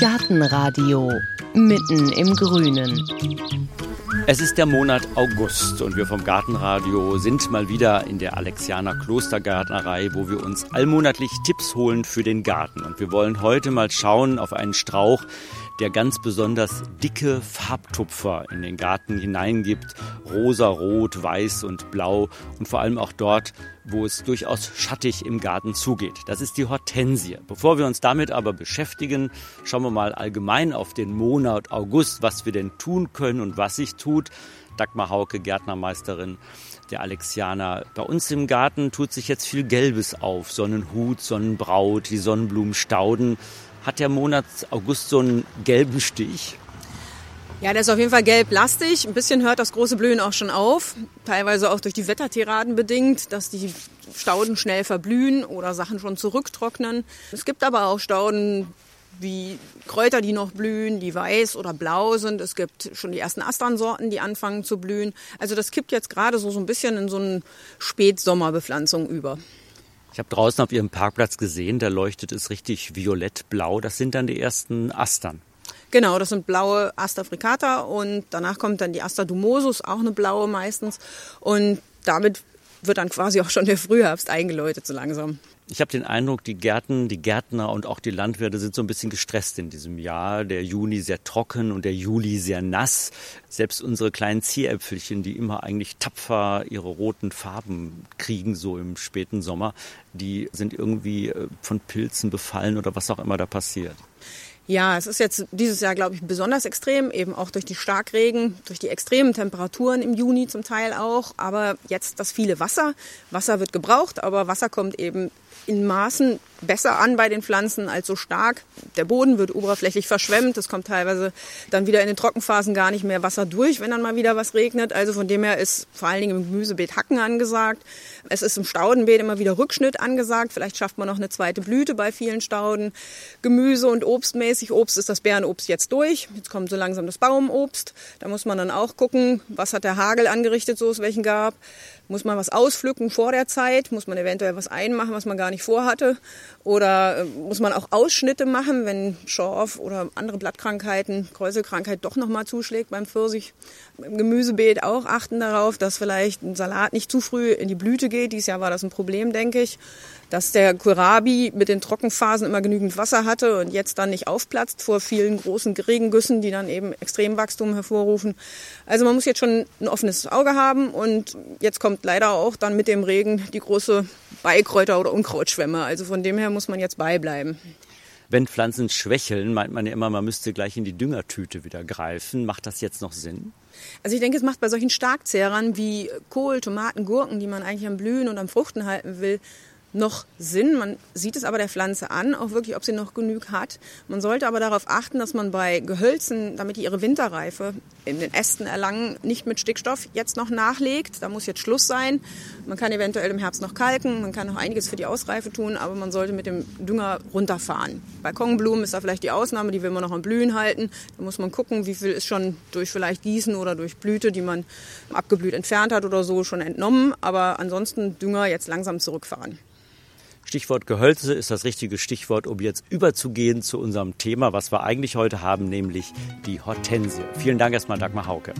Gartenradio mitten im Grünen. Es ist der Monat August und wir vom Gartenradio sind mal wieder in der Alexianer Klostergärtnerei, wo wir uns allmonatlich Tipps holen für den Garten. Und wir wollen heute mal schauen auf einen Strauch, der ganz besonders dicke Farbtupfer in den Garten hineingibt. Rosa, Rot, Weiß und Blau und vor allem auch dort, wo es durchaus schattig im Garten zugeht. Das ist die Hortensie. Bevor wir uns damit aber beschäftigen, schauen wir mal allgemein auf den Monat August, was wir denn tun können und was sich tut. Dagmar Hauke, Gärtnermeisterin der Alexianer. Bei uns im Garten tut sich jetzt viel Gelbes auf. Sonnenhut, Sonnenbraut, die Sonnenblumen stauden. Hat der Monat August so einen gelben Stich? Ja, der ist auf jeden Fall gelb-lastig. Ein bisschen hört das große Blühen auch schon auf. Teilweise auch durch die Wettertiraden bedingt, dass die Stauden schnell verblühen oder Sachen schon zurücktrocknen. Es gibt aber auch Stauden wie Kräuter, die noch blühen, die weiß oder blau sind. Es gibt schon die ersten Asternsorten, die anfangen zu blühen. Also das kippt jetzt gerade so, so ein bisschen in so eine Spätsommerbepflanzung über. Ich habe draußen auf Ihrem Parkplatz gesehen, da leuchtet es richtig violett-blau. Das sind dann die ersten Astern. Genau, das sind blaue Aster fricata und danach kommt dann die Aster dumosus, auch eine blaue meistens. Und damit wird dann quasi auch schon der Frühherbst eingeläutet so langsam. Ich habe den Eindruck, die Gärten, die Gärtner und auch die Landwirte sind so ein bisschen gestresst in diesem Jahr. Der Juni sehr trocken und der Juli sehr nass. Selbst unsere kleinen Zieräpfelchen, die immer eigentlich tapfer ihre roten Farben kriegen, so im späten Sommer, die sind irgendwie äh, von Pilzen befallen oder was auch immer da passiert. Ja, es ist jetzt dieses Jahr, glaube ich, besonders extrem, eben auch durch die Starkregen, durch die extremen Temperaturen im Juni zum Teil auch. Aber jetzt das viele Wasser. Wasser wird gebraucht, aber Wasser kommt eben in Maßen besser an bei den Pflanzen als so stark. Der Boden wird oberflächlich verschwemmt. Es kommt teilweise dann wieder in den Trockenphasen gar nicht mehr Wasser durch, wenn dann mal wieder was regnet. Also von dem her ist vor allen Dingen im Gemüsebeet Hacken angesagt. Es ist im Staudenbeet immer wieder Rückschnitt angesagt. Vielleicht schafft man noch eine zweite Blüte bei vielen Stauden. Gemüse- und Obstmäßig. Obst ist das Bärenobst jetzt durch. Jetzt kommt so langsam das Baumobst. Da muss man dann auch gucken, was hat der Hagel angerichtet, so es welchen gab. Muss man was auspflücken vor der Zeit? Muss man eventuell was einmachen, was man gar nicht vorhatte? Oder äh, muss man auch Ausschnitte machen, wenn Schorf oder andere Blattkrankheiten, Kräuselkrankheit doch nochmal zuschlägt beim Pfirsich? Im Gemüsebeet auch achten darauf, dass vielleicht ein Salat nicht zu früh in die Blüte geht. Dieses Jahr war das ein Problem, denke ich dass der Kohlrabi mit den Trockenphasen immer genügend Wasser hatte und jetzt dann nicht aufplatzt vor vielen großen Regengüssen, die dann eben Extremwachstum hervorrufen. Also man muss jetzt schon ein offenes Auge haben und jetzt kommt leider auch dann mit dem Regen die große Beikräuter- oder Unkrautschwemme. Also von dem her muss man jetzt beibleiben. Wenn Pflanzen schwächeln, meint man ja immer, man müsste gleich in die Düngertüte wieder greifen. Macht das jetzt noch Sinn? Also ich denke, es macht bei solchen Starkzehrern wie Kohl, Tomaten, Gurken, die man eigentlich am Blühen und am Fruchten halten will, noch Sinn. Man sieht es aber der Pflanze an, auch wirklich, ob sie noch genug hat. Man sollte aber darauf achten, dass man bei Gehölzen, damit die ihre Winterreife in den Ästen erlangen, nicht mit Stickstoff jetzt noch nachlegt. Da muss jetzt Schluss sein. Man kann eventuell im Herbst noch kalken, man kann noch einiges für die Ausreife tun, aber man sollte mit dem Dünger runterfahren. Balkonblumen ist da vielleicht die Ausnahme, die will man noch am Blühen halten. Da muss man gucken, wie viel ist schon durch vielleicht Gießen oder durch Blüte, die man abgeblüht entfernt hat oder so, schon entnommen. Aber ansonsten Dünger jetzt langsam zurückfahren. Stichwort Gehölze ist das richtige Stichwort, um jetzt überzugehen zu unserem Thema, was wir eigentlich heute haben, nämlich die Hortensie. Vielen Dank erstmal, Dagmar Hauke.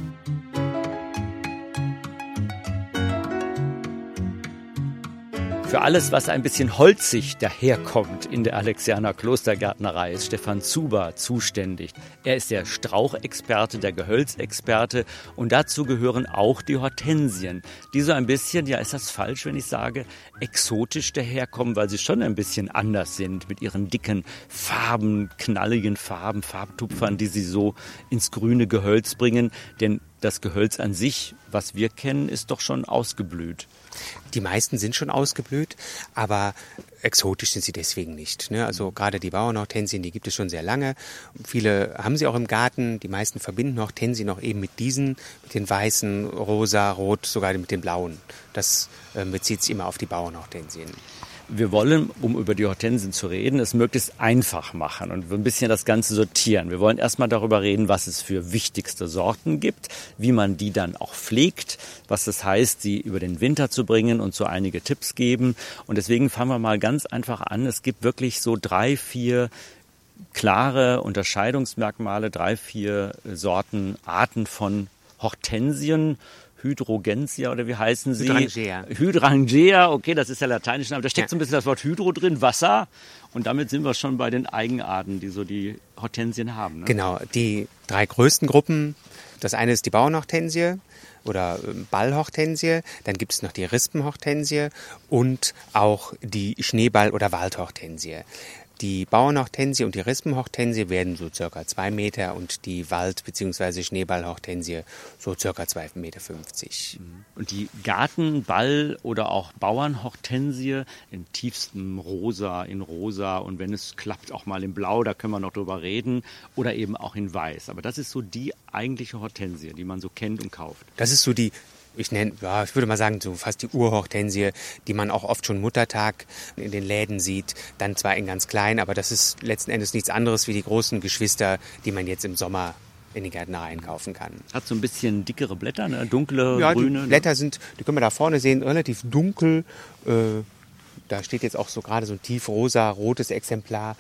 Für alles, was ein bisschen holzig daherkommt in der Alexianer Klostergärtnerei, ist Stefan Zuber zuständig. Er ist der Strauchexperte, der Gehölzexperte und dazu gehören auch die Hortensien, die so ein bisschen, ja ist das falsch, wenn ich sage, exotisch daherkommen, weil sie schon ein bisschen anders sind mit ihren dicken Farben, knalligen Farben, Farbtupfern, die sie so ins grüne Gehölz bringen. Denn das Gehölz an sich, was wir kennen, ist doch schon ausgeblüht. Die meisten sind schon ausgeblüht, aber exotisch sind sie deswegen nicht. Ne? Also gerade die Bauernhortensien, die gibt es schon sehr lange. Viele haben sie auch im Garten. Die meisten verbinden Hortensien noch eben mit diesen, mit den weißen, rosa, rot, sogar mit den blauen. Das äh, bezieht sich immer auf die Bauernhortensien. Wir wollen, um über die Hortensien zu reden, es möglichst einfach machen und ein bisschen das Ganze sortieren. Wir wollen erstmal darüber reden, was es für wichtigste Sorten gibt, wie man die dann auch pflegt, was es heißt, sie über den Winter zu bringen und so einige Tipps geben. Und deswegen fangen wir mal ganz einfach an. Es gibt wirklich so drei, vier klare Unterscheidungsmerkmale, drei, vier Sorten, Arten von Hortensien Hydrogensia oder wie heißen sie? Hydrangea. Hydrangea, okay, das ist der lateinische Name. Da steckt ja. so ein bisschen das Wort Hydro drin, Wasser. Und damit sind wir schon bei den Eigenarten, die so die Hortensien haben. Ne? Genau, die drei größten Gruppen. Das eine ist die Bauernhortensie oder ähm, Ballhortensie. Dann gibt es noch die Rispenhortensie und auch die Schneeball- oder Waldhortensie. Die Bauernhortensie und die Rispenhortensie werden so circa zwei Meter und die Wald- bzw. Schneeballhortensie so circa 2,50 Meter. Und die Gartenball- oder auch Bauernhortensie in tiefstem Rosa, in Rosa und wenn es klappt auch mal in Blau, da können wir noch drüber reden, oder eben auch in Weiß. Aber das ist so die eigentliche Hortensie, die man so kennt und kauft. Das ist so die ich nenne, ja, ich würde mal sagen, so fast die Urhortensie, die man auch oft schon Muttertag in den Läden sieht. Dann zwar in ganz klein, aber das ist letzten Endes nichts anderes wie die großen Geschwister, die man jetzt im Sommer in die Gärtnereien kaufen kann. Hat so ein bisschen dickere Blätter, ne? dunkle, ja, grüne. Die Blätter sind, die können wir da vorne sehen, relativ dunkel. Äh, da steht jetzt auch so gerade so ein tiefrosa, rotes Exemplar.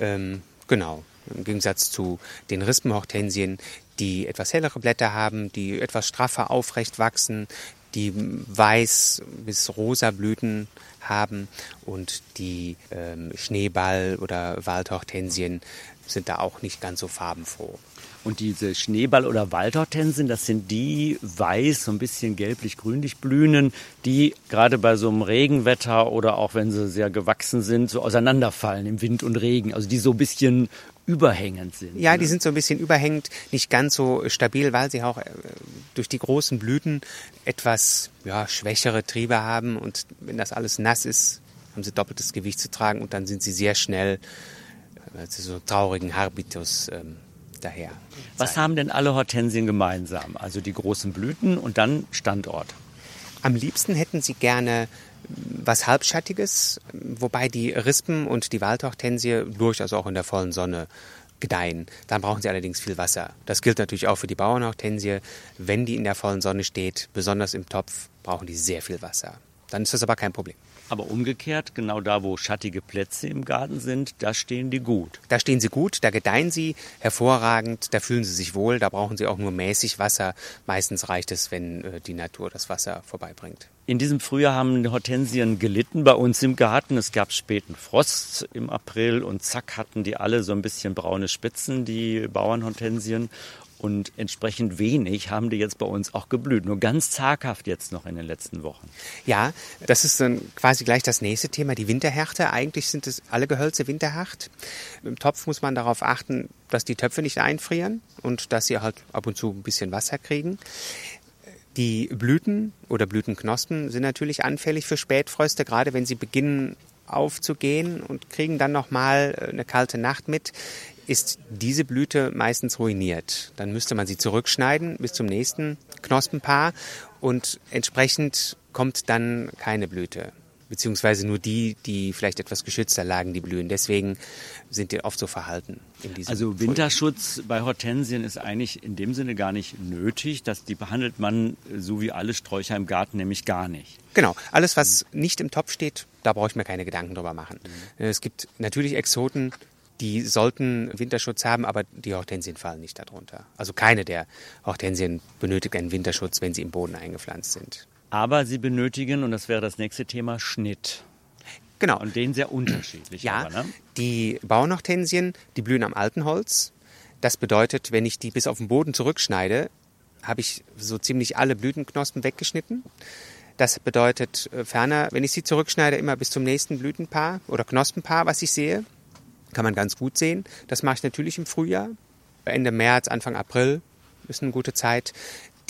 Ähm, genau. Im Gegensatz zu den Rispenhortensien, die etwas hellere Blätter haben, die etwas straffer aufrecht wachsen, die weiß bis rosa Blüten haben und die ähm, Schneeball- oder Waldhortensien sind da auch nicht ganz so farbenfroh. Und diese Schneeball- oder Waldhortensien, das sind die weiß, so ein bisschen gelblich-grünlich blühenden, die gerade bei so einem Regenwetter oder auch wenn sie sehr gewachsen sind, so auseinanderfallen im Wind und Regen. Also die so ein bisschen überhängend sind. Ja, ne? die sind so ein bisschen überhängend, nicht ganz so stabil, weil sie auch äh, durch die großen Blüten etwas ja, schwächere Triebe haben und wenn das alles nass ist, haben sie doppeltes Gewicht zu tragen und dann sind sie sehr schnell äh, zu so traurigen Habitus ähm, daher. Was haben denn alle Hortensien gemeinsam? Also die großen Blüten und dann Standort. Am liebsten hätten sie gerne was Halbschattiges, wobei die Rispen und die Waldhortensie durchaus auch in der vollen Sonne gedeihen. Dann brauchen sie allerdings viel Wasser. Das gilt natürlich auch für die Bauernhortensie. Wenn die in der vollen Sonne steht, besonders im Topf, brauchen die sehr viel Wasser. Dann ist das aber kein Problem. Aber umgekehrt, genau da, wo schattige Plätze im Garten sind, da stehen die gut. Da stehen sie gut, da gedeihen sie hervorragend, da fühlen sie sich wohl, da brauchen sie auch nur mäßig Wasser. Meistens reicht es, wenn äh, die Natur das Wasser vorbeibringt. In diesem Frühjahr haben die Hortensien gelitten bei uns im Garten. Es gab späten Frost im April und zack hatten die alle so ein bisschen braune Spitzen, die Bauernhortensien und entsprechend wenig haben die jetzt bei uns auch geblüht. Nur ganz zaghaft jetzt noch in den letzten Wochen. Ja, das ist dann quasi gleich das nächste Thema, die Winterhärte. Eigentlich sind es alle Gehölze winterhart. Im Topf muss man darauf achten, dass die Töpfe nicht einfrieren und dass sie halt ab und zu ein bisschen Wasser kriegen. Die Blüten oder Blütenknospen sind natürlich anfällig für Spätfröste, gerade wenn sie beginnen aufzugehen und kriegen dann nochmal eine kalte Nacht mit ist diese Blüte meistens ruiniert. Dann müsste man sie zurückschneiden bis zum nächsten Knospenpaar und entsprechend kommt dann keine Blüte. Beziehungsweise nur die, die vielleicht etwas geschützter lagen, die blühen. Deswegen sind die oft so verhalten. In diesem also Winterschutz bei Hortensien ist eigentlich in dem Sinne gar nicht nötig. Dass die behandelt man so wie alle Sträucher im Garten nämlich gar nicht. Genau. Alles, was nicht im Topf steht, da brauche ich mir keine Gedanken drüber machen. Mhm. Es gibt natürlich Exoten, die sollten Winterschutz haben, aber die Hortensien fallen nicht darunter. Also keine der Hortensien benötigt einen Winterschutz, wenn sie im Boden eingepflanzt sind. Aber sie benötigen, und das wäre das nächste Thema, Schnitt. Genau. Und den sehr unterschiedlich. Ja, aber, ne? die Bauernhortensien, die blühen am alten Holz. Das bedeutet, wenn ich die bis auf den Boden zurückschneide, habe ich so ziemlich alle Blütenknospen weggeschnitten. Das bedeutet äh, ferner, wenn ich sie zurückschneide, immer bis zum nächsten Blütenpaar oder Knospenpaar, was ich sehe kann man ganz gut sehen. Das mache ich natürlich im Frühjahr. Ende März, Anfang April ist eine gute Zeit.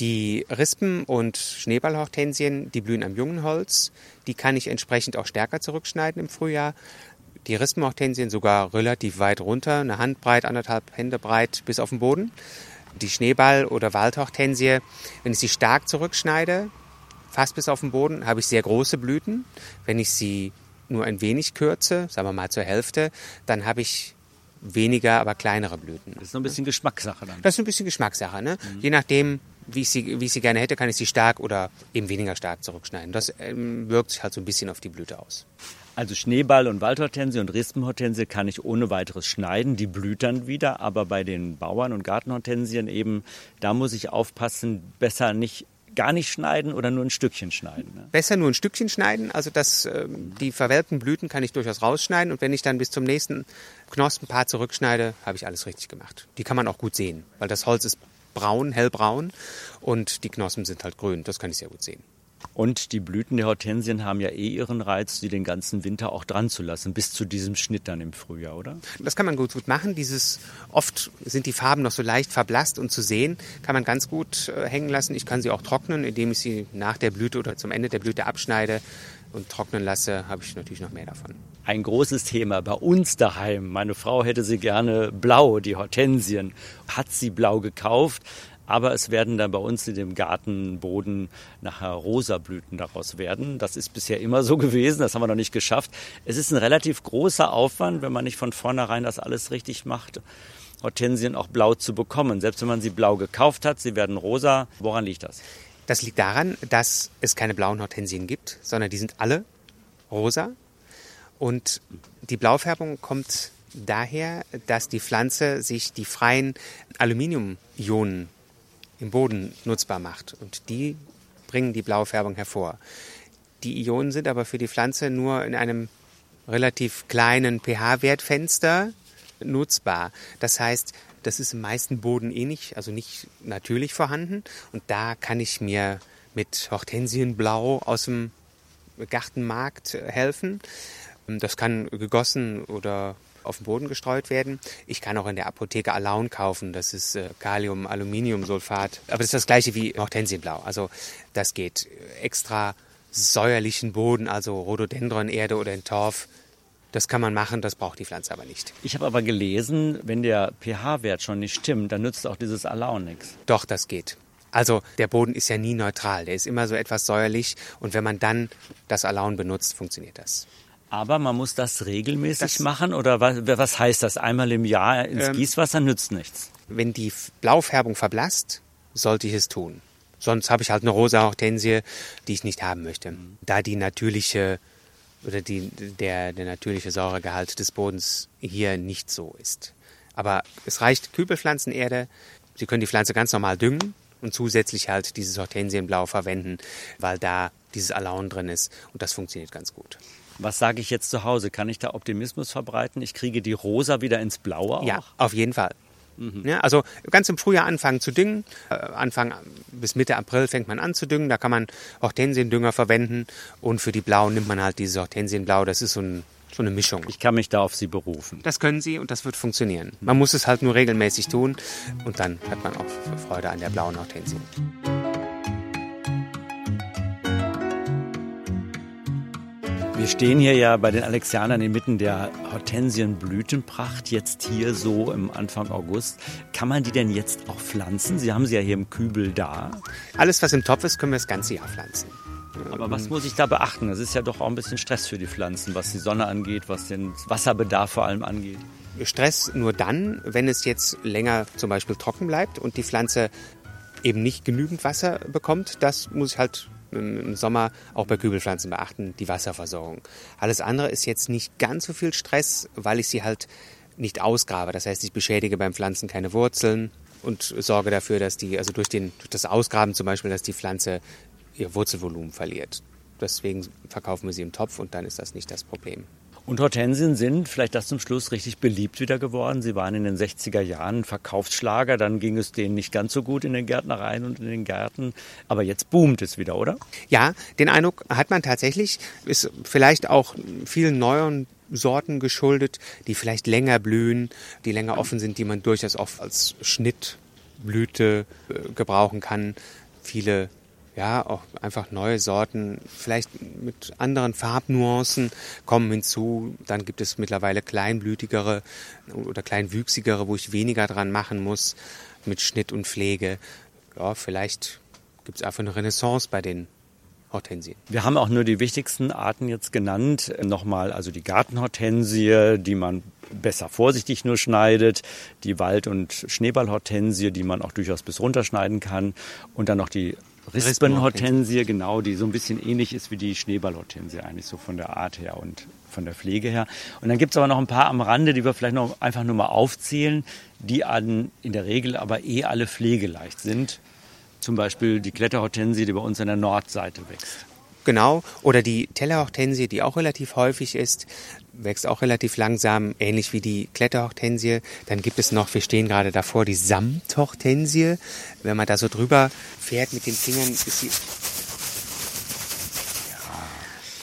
Die Rispen und Schneeballhortensien, die blühen am jungen Holz. Die kann ich entsprechend auch stärker zurückschneiden im Frühjahr. Die Rispenhortensien sogar relativ weit runter, eine Handbreit, anderthalb Hände breit bis auf den Boden. Die Schneeball- oder Waldhortensie, wenn ich sie stark zurückschneide, fast bis auf den Boden, habe ich sehr große Blüten. Wenn ich sie nur ein wenig kürze, sagen wir mal zur Hälfte, dann habe ich weniger, aber kleinere Blüten. Das ist so ein bisschen Geschmackssache dann. Das ist ein bisschen Geschmackssache. Ne? Mhm. Je nachdem, wie ich, sie, wie ich sie gerne hätte, kann ich sie stark oder eben weniger stark zurückschneiden. Das ähm, wirkt sich halt so ein bisschen auf die Blüte aus. Also Schneeball und Waldhortensie und Rispenhortensie kann ich ohne weiteres schneiden, die blüht dann wieder, aber bei den Bauern- und Gartenhortensien eben, da muss ich aufpassen, besser nicht gar nicht schneiden oder nur ein Stückchen schneiden? Ne? Besser nur ein Stückchen schneiden. Also das, äh, die verwelkten Blüten kann ich durchaus rausschneiden. Und wenn ich dann bis zum nächsten Knospenpaar zurückschneide, habe ich alles richtig gemacht. Die kann man auch gut sehen, weil das Holz ist braun, hellbraun und die Knospen sind halt grün. Das kann ich sehr gut sehen. Und die Blüten der Hortensien haben ja eh ihren Reiz, die den ganzen Winter auch dran zu lassen, bis zu diesem Schnitt dann im Frühjahr, oder? Das kann man gut, gut machen. Dieses, oft sind die Farben noch so leicht verblasst und zu sehen, kann man ganz gut äh, hängen lassen. Ich kann sie auch trocknen, indem ich sie nach der Blüte oder zum Ende der Blüte abschneide und trocknen lasse, habe ich natürlich noch mehr davon. Ein großes Thema bei uns daheim. Meine Frau hätte sie gerne blau, die Hortensien. Hat sie blau gekauft, aber es werden dann bei uns in dem Gartenboden nachher rosa Blüten daraus werden. Das ist bisher immer so gewesen, das haben wir noch nicht geschafft. Es ist ein relativ großer Aufwand, wenn man nicht von vornherein das alles richtig macht. Hortensien auch blau zu bekommen. Selbst wenn man sie blau gekauft hat, sie werden rosa. Woran liegt das? Das liegt daran, dass es keine blauen Hortensien gibt, sondern die sind alle rosa. Und die Blaufärbung kommt daher, dass die Pflanze sich die freien Aluminiumionen im Boden nutzbar macht. Und die bringen die blaue Färbung hervor. Die Ionen sind aber für die Pflanze nur in einem relativ kleinen pH-Wertfenster nutzbar. Das heißt, das ist im meisten Boden eh nicht, also nicht natürlich vorhanden. Und da kann ich mir mit Hortensienblau aus dem Gartenmarkt helfen. Das kann gegossen oder auf den Boden gestreut werden. Ich kann auch in der Apotheke Alaun kaufen, das ist äh, Kalium-Aluminiumsulfat. Aber das ist das gleiche wie Hortensienblau. Also das geht extra säuerlichen Boden, also Rhododendron-Erde oder in Torf. Das kann man machen, das braucht die Pflanze aber nicht. Ich habe aber gelesen, wenn der pH-Wert schon nicht stimmt, dann nützt auch dieses Alaun nichts. Doch, das geht. Also der Boden ist ja nie neutral, der ist immer so etwas säuerlich und wenn man dann das Alaun benutzt, funktioniert das. Aber man muss das regelmäßig das machen oder was, was, heißt das? Einmal im Jahr ins ähm, Gießwasser nützt nichts. Wenn die Blaufärbung verblasst, sollte ich es tun. Sonst habe ich halt eine rosa Hortensie, die ich nicht haben möchte. Da die natürliche oder die, der, der natürliche Säuregehalt des Bodens hier nicht so ist. Aber es reicht Kübelpflanzenerde. Sie können die Pflanze ganz normal düngen und zusätzlich halt dieses Hortensienblau verwenden, weil da dieses Alaun drin ist und das funktioniert ganz gut. Was sage ich jetzt zu Hause? Kann ich da Optimismus verbreiten? Ich kriege die Rosa wieder ins Blaue auch? Ja, auf jeden Fall. Mhm. Ja, also ganz im Frühjahr anfangen zu düngen. Äh, Anfang bis Mitte April fängt man an zu düngen. Da kann man Hortensiendünger verwenden. Und für die Blauen nimmt man halt dieses Hortensienblau. Das ist so, ein, so eine Mischung. Ich kann mich da auf Sie berufen. Das können Sie und das wird funktionieren. Man muss es halt nur regelmäßig tun. Und dann hat man auch Freude an der blauen Hortensie. Wir stehen hier ja bei den Alexianern inmitten der Hortensienblütenpracht, jetzt hier so im Anfang August. Kann man die denn jetzt auch pflanzen? Sie haben sie ja hier im Kübel da. Alles, was im Topf ist, können wir das ganze Jahr pflanzen. Aber was muss ich da beachten? Das ist ja doch auch ein bisschen Stress für die Pflanzen, was die Sonne angeht, was den Wasserbedarf vor allem angeht. Stress nur dann, wenn es jetzt länger zum Beispiel trocken bleibt und die Pflanze eben nicht genügend Wasser bekommt. Das muss ich halt im Sommer auch bei Kübelpflanzen beachten, die Wasserversorgung. Alles andere ist jetzt nicht ganz so viel Stress, weil ich sie halt nicht ausgrabe. Das heißt, ich beschädige beim Pflanzen keine Wurzeln und sorge dafür, dass die, also durch, den, durch das Ausgraben zum Beispiel, dass die Pflanze ihr Wurzelvolumen verliert. Deswegen verkaufen wir sie im Topf und dann ist das nicht das Problem. Und Hortensien sind, vielleicht das zum Schluss, richtig beliebt wieder geworden. Sie waren in den 60er Jahren Verkaufsschlager, dann ging es denen nicht ganz so gut in den Gärtnereien und in den Gärten. Aber jetzt boomt es wieder, oder? Ja, den Eindruck hat man tatsächlich. Ist vielleicht auch vielen neuen Sorten geschuldet, die vielleicht länger blühen, die länger offen sind, die man durchaus auch als Schnittblüte äh, gebrauchen kann. Viele ja, auch einfach neue Sorten, vielleicht mit anderen Farbnuancen kommen hinzu. Dann gibt es mittlerweile kleinblütigere oder kleinwüchsigere, wo ich weniger dran machen muss mit Schnitt und Pflege. Ja, vielleicht gibt es einfach eine Renaissance bei den Hortensien. Wir haben auch nur die wichtigsten Arten jetzt genannt. Nochmal, also die Gartenhortensie, die man besser vorsichtig nur schneidet, die Wald- und Schneeballhortensie, die man auch durchaus bis runterschneiden kann und dann noch die Rispenhortensie, genau, die so ein bisschen ähnlich ist wie die Schneeballhortensie eigentlich so von der Art her und von der Pflege her. Und dann gibt es aber noch ein paar am Rande, die wir vielleicht noch einfach nur mal aufzählen, die an, in der Regel aber eh alle pflegeleicht sind. Zum Beispiel die Kletterhortensie, die bei uns an der Nordseite wächst. Genau, oder die Tellerhortensie, die auch relativ häufig ist, wächst auch relativ langsam, ähnlich wie die Kletterhortensie. Dann gibt es noch, wir stehen gerade davor, die Samthortensie. Wenn man da so drüber fährt mit den Fingern, ist sie...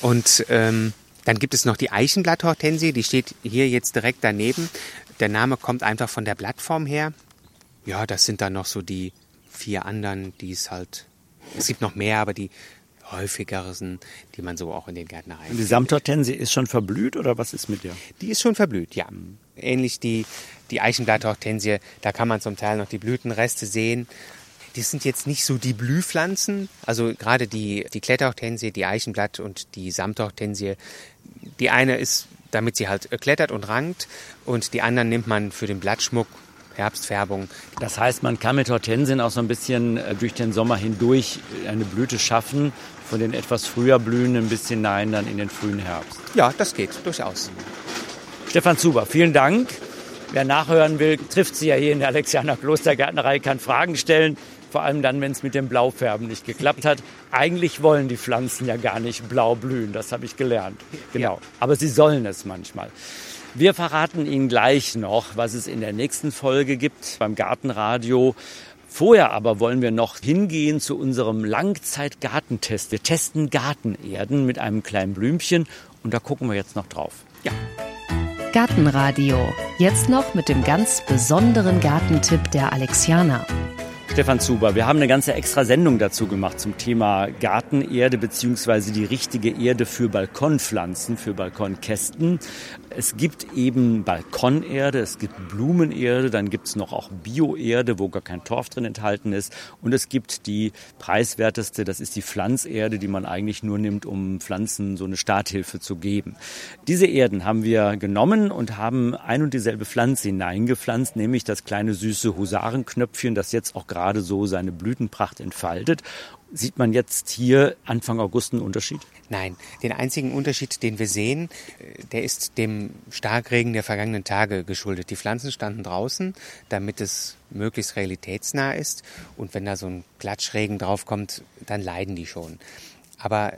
Und ähm, dann gibt es noch die Eichenblatthortensie, die steht hier jetzt direkt daneben. Der Name kommt einfach von der Blattform her. Ja, das sind dann noch so die vier anderen, die es halt... Es gibt noch mehr, aber die häufigeren, die man so auch in den Gärtnereien. Und die Samthortensie ist schon verblüht oder was ist mit der? Die ist schon verblüht, ja. Ähnlich die, die Eichenblatthortensie, da kann man zum Teil noch die Blütenreste sehen. Die sind jetzt nicht so die Blühpflanzen, also gerade die, die Kletterhortensie, die Eichenblatt und die Samthortensie. Die eine ist, damit sie halt klettert und rankt und die anderen nimmt man für den Blattschmuck Herbstfärbung. Das heißt, man kann mit Hortensien auch so ein bisschen äh, durch den Sommer hindurch eine Blüte schaffen, von den etwas früher blühenden bis hinein dann in den frühen Herbst. Ja, das geht durchaus. Stefan Zuber, vielen Dank. Wer nachhören will, trifft Sie ja hier in der Alexianer Klostergärtnerei, kann Fragen stellen. Vor allem dann, wenn es mit dem Blaufärben nicht geklappt hat. Eigentlich wollen die Pflanzen ja gar nicht blau blühen, das habe ich gelernt. Genau. Ja. Aber sie sollen es manchmal. Wir verraten Ihnen gleich noch, was es in der nächsten Folge gibt beim Gartenradio. Vorher aber wollen wir noch hingehen zu unserem Langzeitgartentest. Wir testen Gartenerden mit einem kleinen Blümchen und da gucken wir jetzt noch drauf. Ja. Gartenradio. Jetzt noch mit dem ganz besonderen Gartentipp der Alexianer. Stefan Zuber, wir haben eine ganze extra Sendung dazu gemacht zum Thema Gartenerde beziehungsweise die richtige Erde für Balkonpflanzen, für Balkonkästen. Es gibt eben Balkonerde, es gibt Blumenerde, dann gibt es noch auch Bioerde, wo gar kein Torf drin enthalten ist. Und es gibt die preiswerteste, das ist die Pflanzerde, die man eigentlich nur nimmt, um Pflanzen so eine Starthilfe zu geben. Diese Erden haben wir genommen und haben ein und dieselbe Pflanze hineingepflanzt, nämlich das kleine süße Husarenknöpfchen, das jetzt auch gerade so seine Blütenpracht entfaltet. Sieht man jetzt hier Anfang August einen Unterschied? Nein, den einzigen Unterschied, den wir sehen, äh, der ist dem Starkregen der vergangenen Tage geschuldet. Die Pflanzen standen draußen, damit es möglichst realitätsnah ist. Und wenn da so ein Klatschregen draufkommt, dann leiden die schon. Aber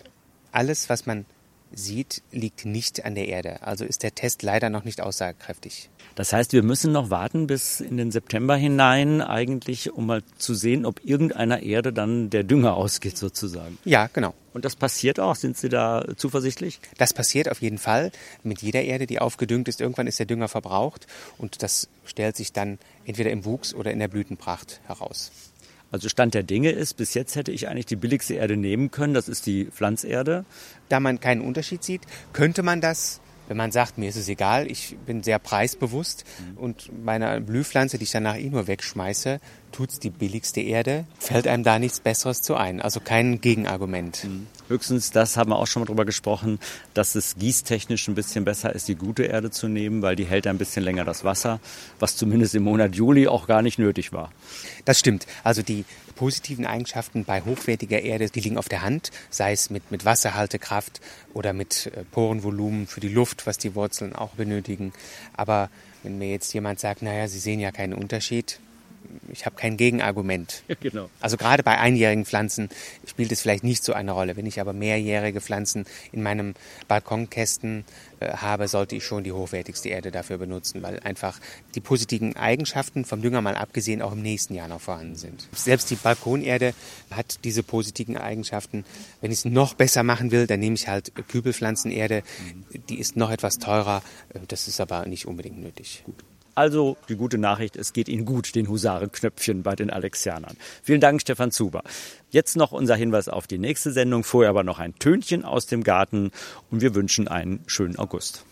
alles, was man sieht, liegt nicht an der Erde. Also ist der Test leider noch nicht aussagekräftig. Das heißt, wir müssen noch warten bis in den September hinein eigentlich, um mal zu sehen, ob irgendeiner Erde dann der Dünger ausgeht sozusagen. Ja, genau. Und das passiert auch? Sind Sie da zuversichtlich? Das passiert auf jeden Fall. Mit jeder Erde, die aufgedüngt ist, irgendwann ist der Dünger verbraucht und das stellt sich dann entweder im Wuchs oder in der Blütenpracht heraus. Also Stand der Dinge ist, bis jetzt hätte ich eigentlich die billigste Erde nehmen können, das ist die Pflanzerde. Da man keinen Unterschied sieht, könnte man das wenn man sagt, mir ist es egal, ich bin sehr preisbewusst mhm. und meine Blühpflanze, die ich danach eh nur wegschmeiße, tut's die billigste Erde, fällt einem da nichts Besseres zu ein. Also kein Gegenargument. Mhm. Höchstens, das haben wir auch schon mal drüber gesprochen, dass es gießtechnisch ein bisschen besser ist, die gute Erde zu nehmen, weil die hält ein bisschen länger das Wasser, was zumindest im Monat Juli auch gar nicht nötig war. Das stimmt. Also die positiven Eigenschaften bei hochwertiger Erde, die liegen auf der Hand, sei es mit, mit Wasserhaltekraft oder mit äh, Porenvolumen für die Luft, was die Wurzeln auch benötigen. Aber wenn mir jetzt jemand sagt, naja, Sie sehen ja keinen Unterschied, ich habe kein Gegenargument. Ja, genau. Also gerade bei einjährigen Pflanzen spielt es vielleicht nicht so eine Rolle. Wenn ich aber mehrjährige Pflanzen in meinem Balkonkästen äh, habe, sollte ich schon die hochwertigste Erde dafür benutzen, weil einfach die positiven Eigenschaften vom Dünger mal abgesehen auch im nächsten Jahr noch vorhanden sind. Selbst die Balkonerde hat diese positiven Eigenschaften. Wenn ich es noch besser machen will, dann nehme ich halt Kübelpflanzenerde. Mhm. Die ist noch etwas teurer. Äh, das ist aber nicht unbedingt nötig. Gut. Also die gute Nachricht, es geht Ihnen gut, den Husarenknöpfchen bei den Alexianern. Vielen Dank, Stefan Zuber. Jetzt noch unser Hinweis auf die nächste Sendung, vorher aber noch ein Tönchen aus dem Garten und wir wünschen einen schönen August.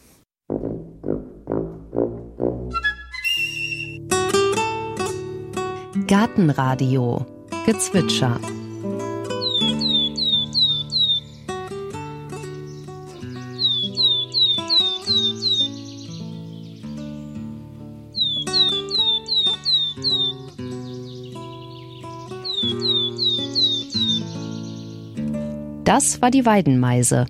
Gartenradio Gezwitscher Das war die Weidenmeise.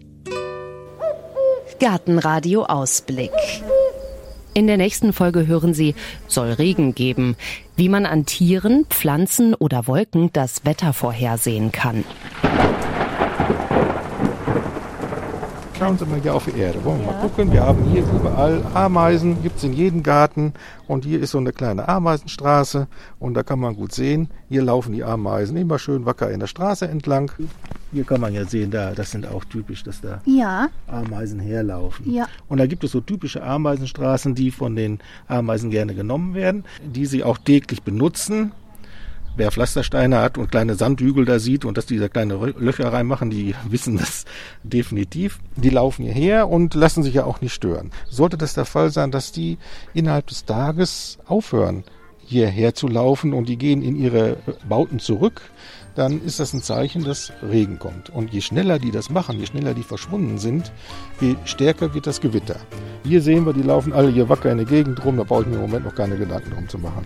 Gartenradio Ausblick. In der nächsten Folge hören Sie, soll Regen geben, wie man an Tieren, Pflanzen oder Wolken das Wetter vorhersehen kann. Schauen Sie mal hier auf die Erde. Wollen wir mal gucken? Wir haben hier überall Ameisen, gibt es in jedem Garten. Und hier ist so eine kleine Ameisenstraße. Und da kann man gut sehen, hier laufen die Ameisen immer schön wacker in der Straße entlang. Hier kann man ja sehen, da, das sind auch typisch, dass da Ja, Ameisen herlaufen. Ja. Und da gibt es so typische Ameisenstraßen, die von den Ameisen gerne genommen werden, die sie auch täglich benutzen. Wer Pflastersteine hat und kleine Sandhügel da sieht und dass die da kleine Löcher reinmachen, die wissen das definitiv. Die laufen hierher und lassen sich ja auch nicht stören. Sollte das der Fall sein, dass die innerhalb des Tages aufhören, hierher zu laufen und die gehen in ihre Bauten zurück, dann ist das ein Zeichen, dass Regen kommt. Und je schneller die das machen, je schneller die verschwunden sind, je stärker wird das Gewitter. Hier sehen wir, die laufen alle hier wacker in der Gegend rum, da brauche ich mir im Moment noch keine Gedanken drum zu machen.